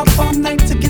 up all night to get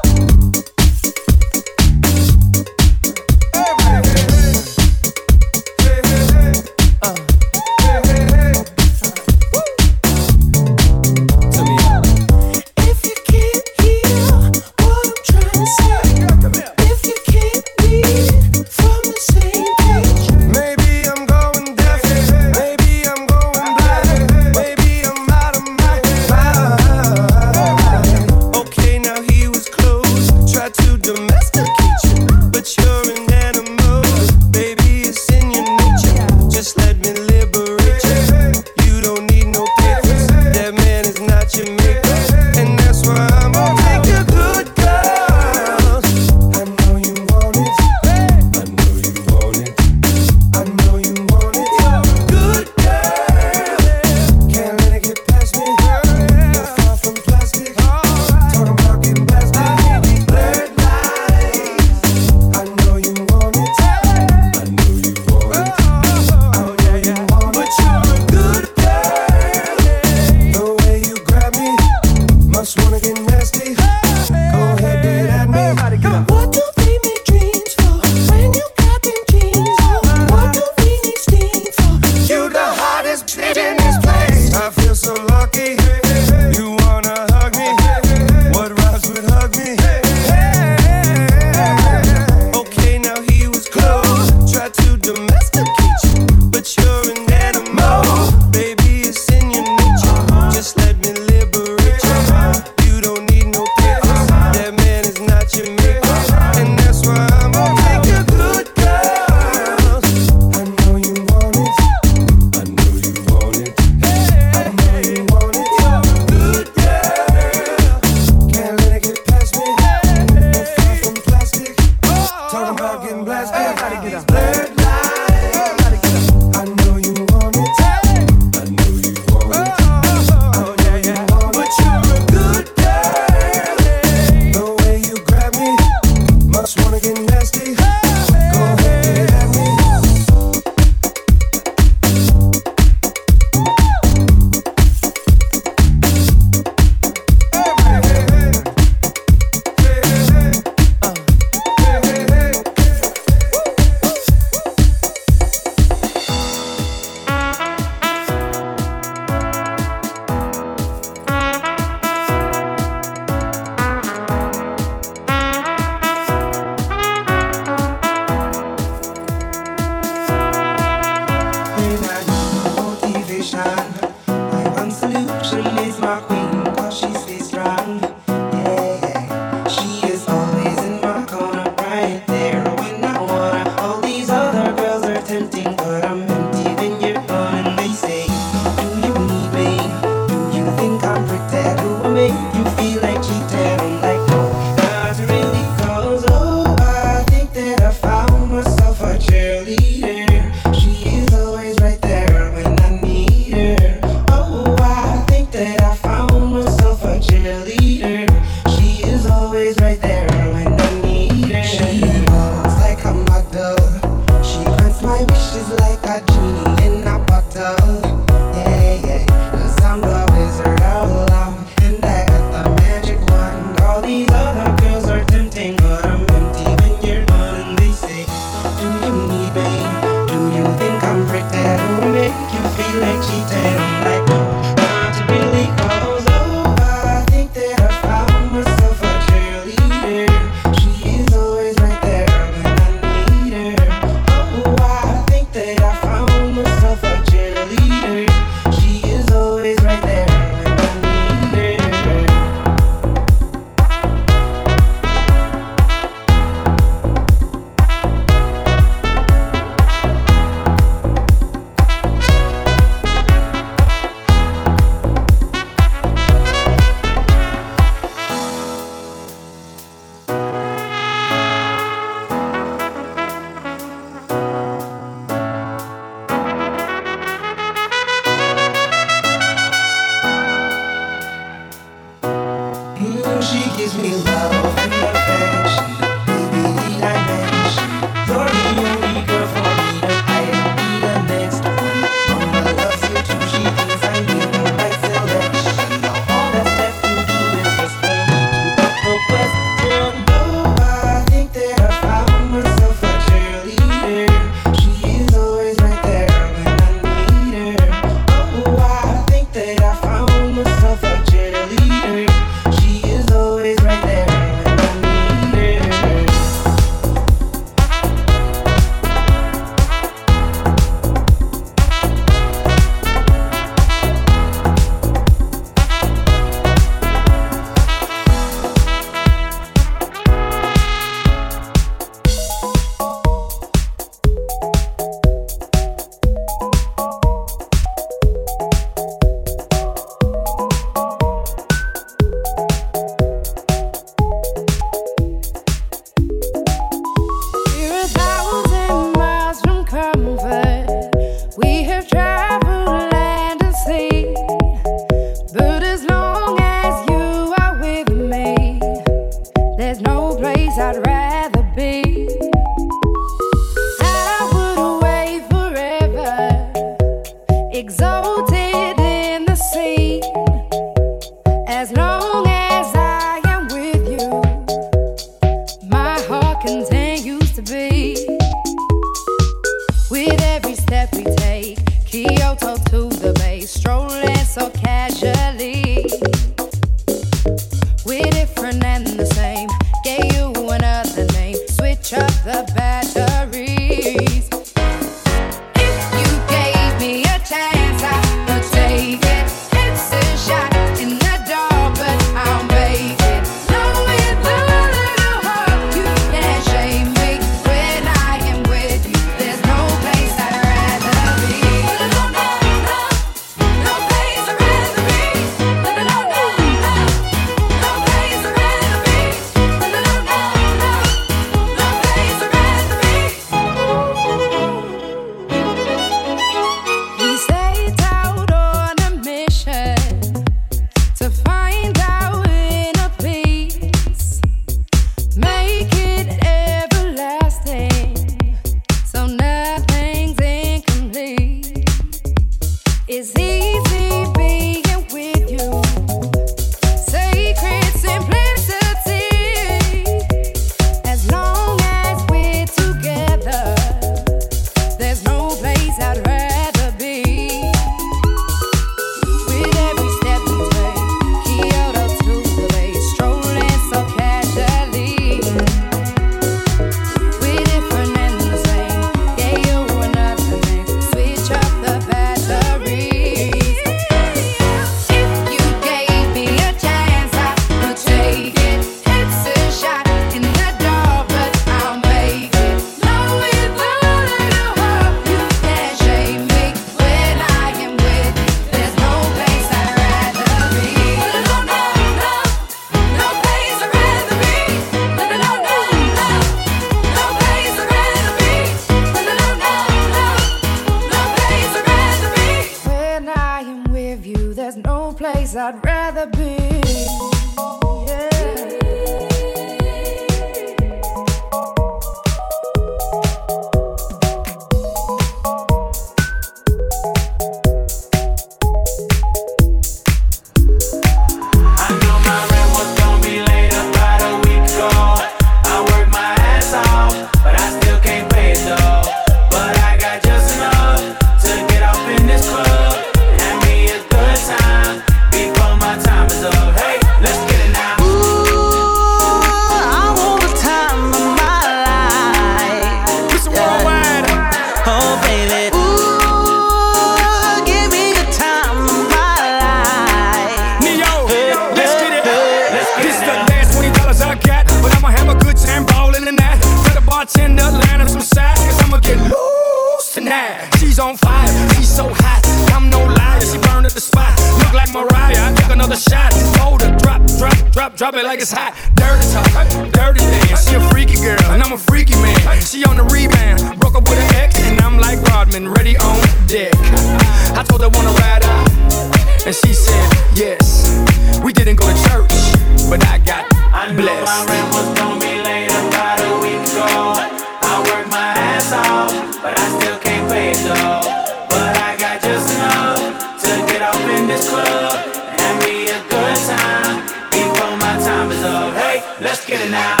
Let's get it now.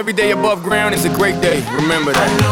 every day above ground is a great day. Remember that.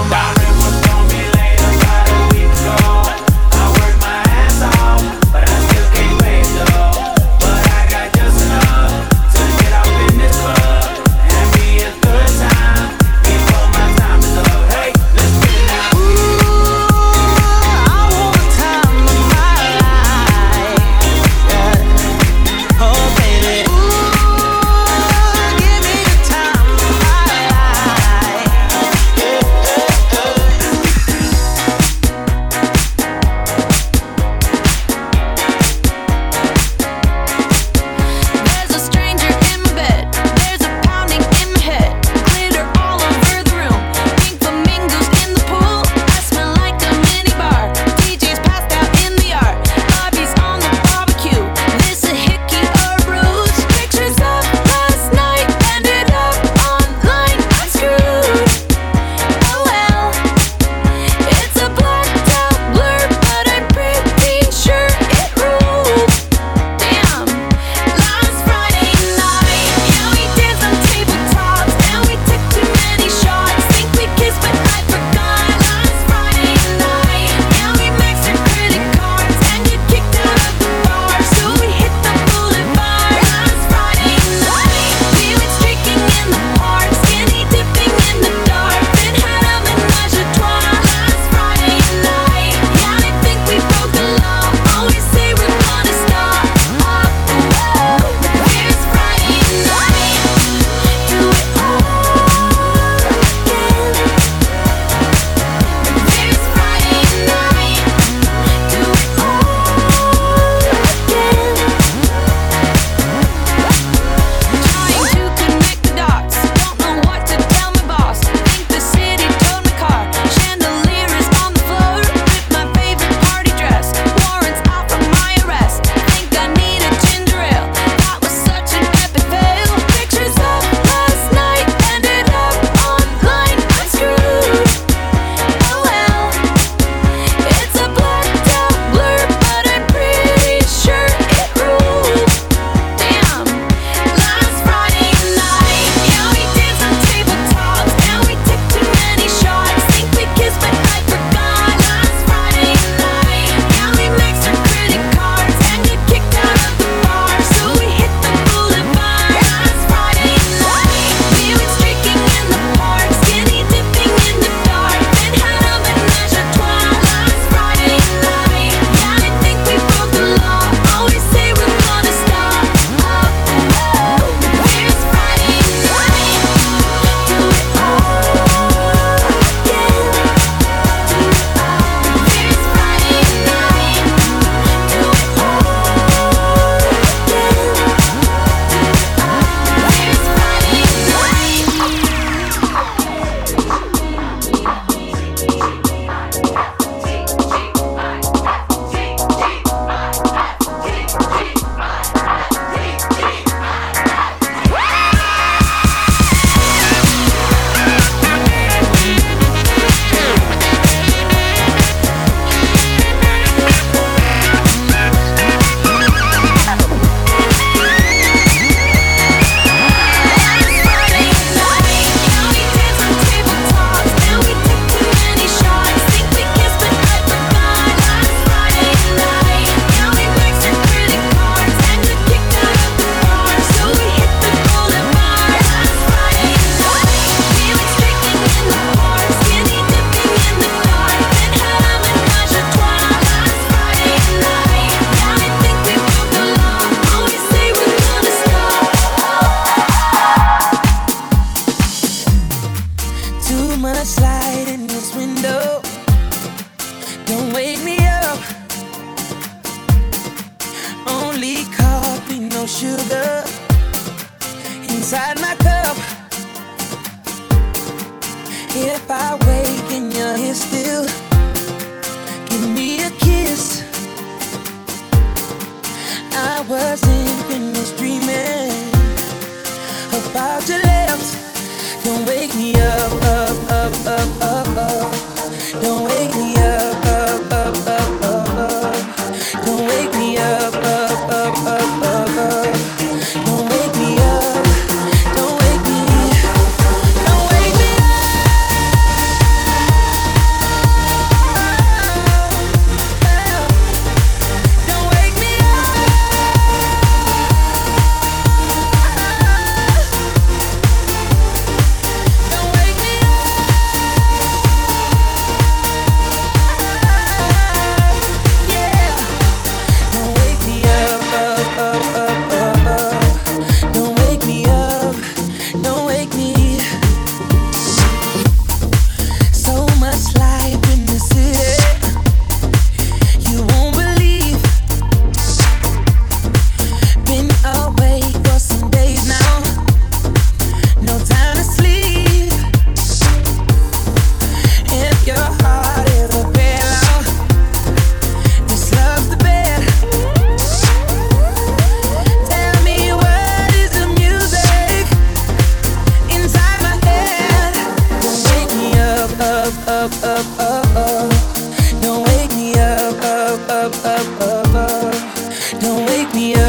happier